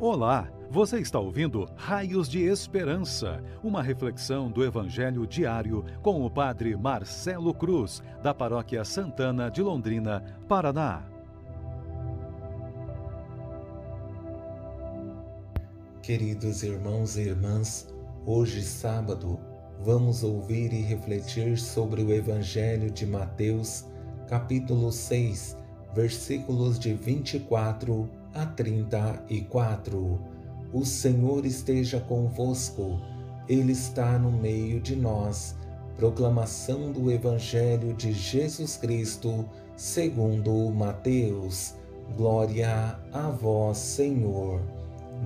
Olá, você está ouvindo Raios de Esperança, uma reflexão do Evangelho diário com o Padre Marcelo Cruz, da Paróquia Santana de Londrina, Paraná. Queridos irmãos e irmãs, hoje sábado, vamos ouvir e refletir sobre o Evangelho de Mateus, capítulo 6, versículos de 24 a 34. O Senhor esteja convosco, Ele está no meio de nós. Proclamação do Evangelho de Jesus Cristo, segundo Mateus. Glória a vós, Senhor.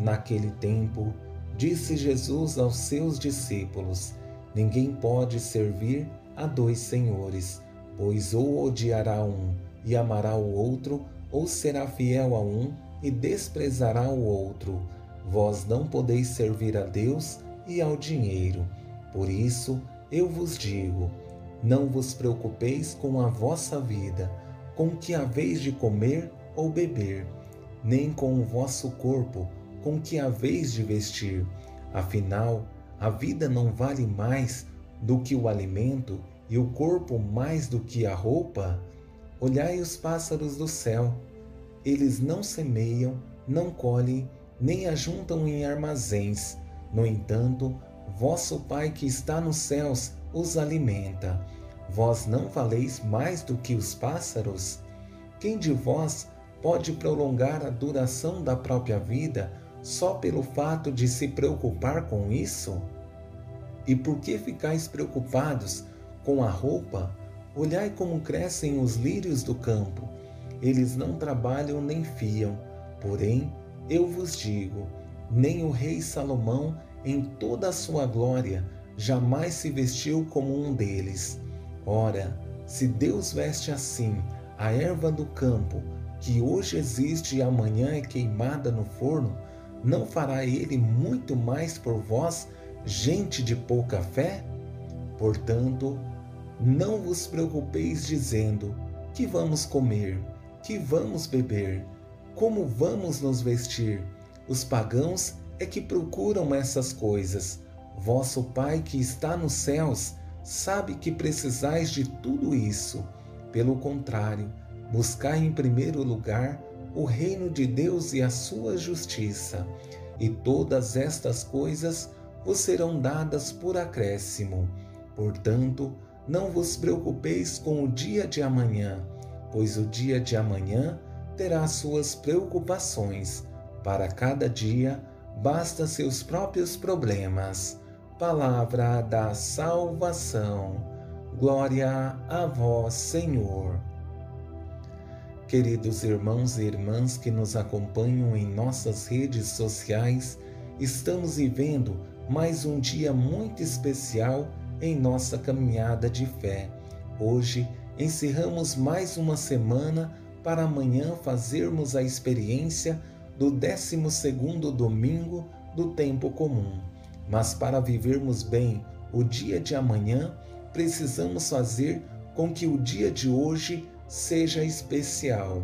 Naquele tempo, disse Jesus aos seus discípulos: Ninguém pode servir a dois senhores, pois ou odiará um e amará o outro, ou será fiel a um e desprezará o outro. Vós não podeis servir a Deus e ao dinheiro. Por isso eu vos digo: não vos preocupeis com a vossa vida, com que haveis de comer ou beber, nem com o vosso corpo, com que haveis de vestir. Afinal, a vida não vale mais do que o alimento e o corpo mais do que a roupa? Olhai os pássaros do céu eles não semeiam, não colhem, nem ajuntam em armazéns. No entanto, vosso Pai que está nos céus os alimenta. Vós não valeis mais do que os pássaros? Quem de vós pode prolongar a duração da própria vida só pelo fato de se preocupar com isso? E por que ficais preocupados com a roupa? Olhai como crescem os lírios do campo eles não trabalham nem fiam. Porém, eu vos digo: nem o rei Salomão, em toda a sua glória, jamais se vestiu como um deles. Ora, se Deus veste assim a erva do campo, que hoje existe e amanhã é queimada no forno, não fará ele muito mais por vós, gente de pouca fé? Portanto, não vos preocupeis dizendo: que vamos comer? Que vamos beber, como vamos nos vestir. Os pagãos é que procuram essas coisas. Vosso Pai que está nos céus sabe que precisais de tudo isso. Pelo contrário, buscai em primeiro lugar o reino de Deus e a sua justiça, e todas estas coisas vos serão dadas por acréscimo. Portanto, não vos preocupeis com o dia de amanhã pois o dia de amanhã terá suas preocupações. Para cada dia, basta seus próprios problemas. Palavra da salvação. Glória a vós, Senhor. Queridos irmãos e irmãs que nos acompanham em nossas redes sociais, estamos vivendo mais um dia muito especial em nossa caminhada de fé. Hoje encerramos mais uma semana para amanhã fazermos a experiência do 12 domingo do tempo comum. Mas para vivermos bem o dia de amanhã, precisamos fazer com que o dia de hoje seja especial,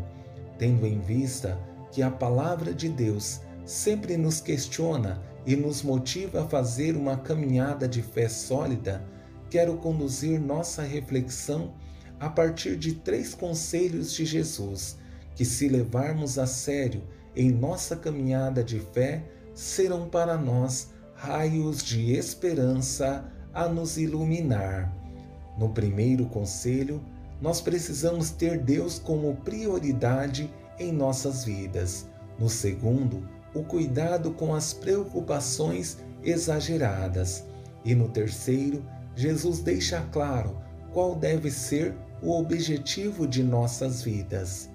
tendo em vista que a palavra de Deus sempre nos questiona e nos motiva a fazer uma caminhada de fé sólida, quero conduzir nossa reflexão a partir de três conselhos de Jesus que, se levarmos a sério em nossa caminhada de fé, serão para nós raios de esperança a nos iluminar. No primeiro conselho, nós precisamos ter Deus como prioridade em nossas vidas. No segundo, o cuidado com as preocupações exageradas. E no terceiro, Jesus deixa claro qual deve ser o objetivo de nossas vidas.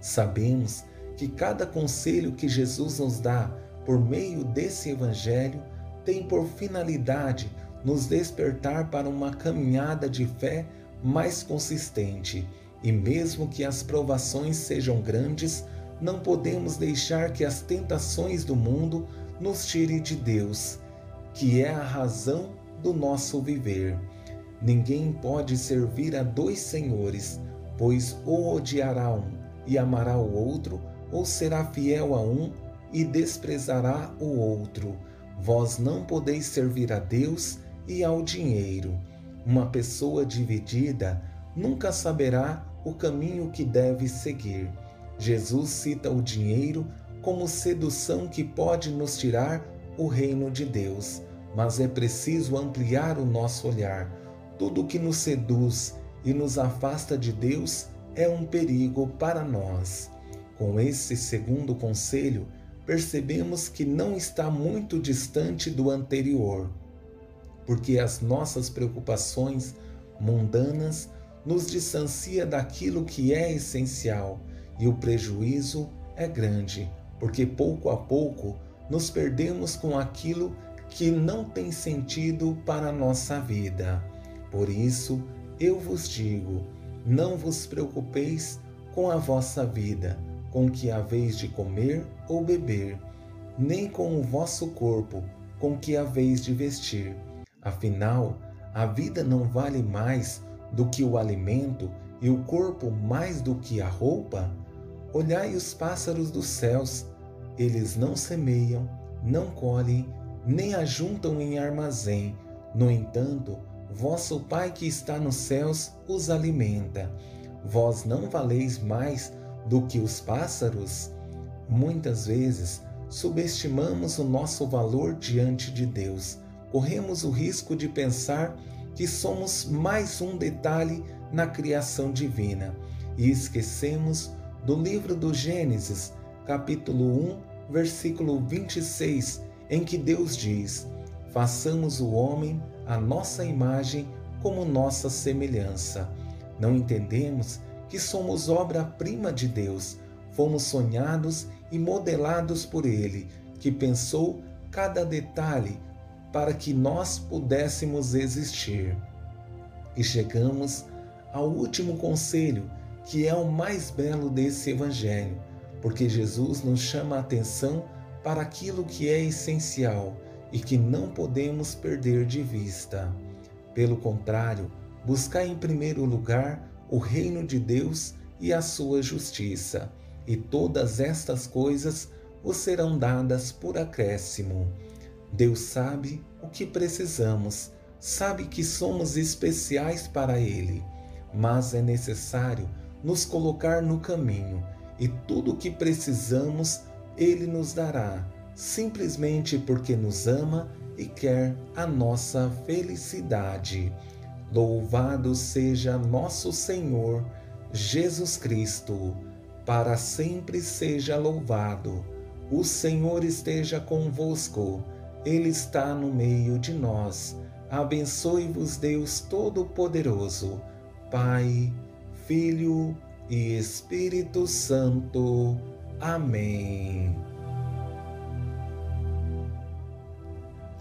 Sabemos que cada conselho que Jesus nos dá por meio desse Evangelho tem por finalidade nos despertar para uma caminhada de fé mais consistente. E mesmo que as provações sejam grandes, não podemos deixar que as tentações do mundo nos tirem de Deus, que é a razão do nosso viver. Ninguém pode servir a dois senhores, pois ou odiará um e amará o outro, ou será fiel a um e desprezará o outro. Vós não podeis servir a Deus e ao dinheiro. Uma pessoa dividida nunca saberá o caminho que deve seguir. Jesus cita o dinheiro como sedução que pode nos tirar o reino de Deus, mas é preciso ampliar o nosso olhar. Tudo que nos seduz e nos afasta de Deus é um perigo para nós. Com esse segundo conselho, percebemos que não está muito distante do anterior, porque as nossas preocupações mundanas nos distancia daquilo que é essencial e o prejuízo é grande, porque pouco a pouco nos perdemos com aquilo que não tem sentido para a nossa vida. Por isso, eu vos digo: não vos preocupeis com a vossa vida, com que haveis de comer ou beber, nem com o vosso corpo, com que haveis de vestir. Afinal, a vida não vale mais do que o alimento e o corpo mais do que a roupa? Olhai os pássaros dos céus, eles não semeiam, não colhem, nem ajuntam em armazém. No entanto, vosso Pai que está nos céus os alimenta. Vós não valeis mais do que os pássaros? Muitas vezes subestimamos o nosso valor diante de Deus. Corremos o risco de pensar que somos mais um detalhe na criação divina e esquecemos do livro do Gênesis, capítulo 1, versículo 26, em que Deus diz: Façamos o homem a nossa imagem como nossa semelhança. Não entendemos que somos obra-prima de Deus, fomos sonhados e modelados por Ele, que pensou cada detalhe para que nós pudéssemos existir. E chegamos ao último conselho, que é o mais belo desse Evangelho, porque Jesus nos chama a atenção para aquilo que é essencial e que não podemos perder de vista. Pelo contrário, buscar em primeiro lugar o reino de Deus e a sua justiça, e todas estas coisas vos serão dadas por acréscimo. Deus sabe o que precisamos, sabe que somos especiais para Ele, mas é necessário nos colocar no caminho e tudo o que precisamos Ele nos dará, simplesmente porque nos ama e quer a nossa felicidade. Louvado seja nosso Senhor Jesus Cristo, para sempre seja louvado. O Senhor esteja convosco ele está no meio de nós. Abençoe-vos, Deus Todo-Poderoso, Pai, Filho e Espírito Santo. Amém.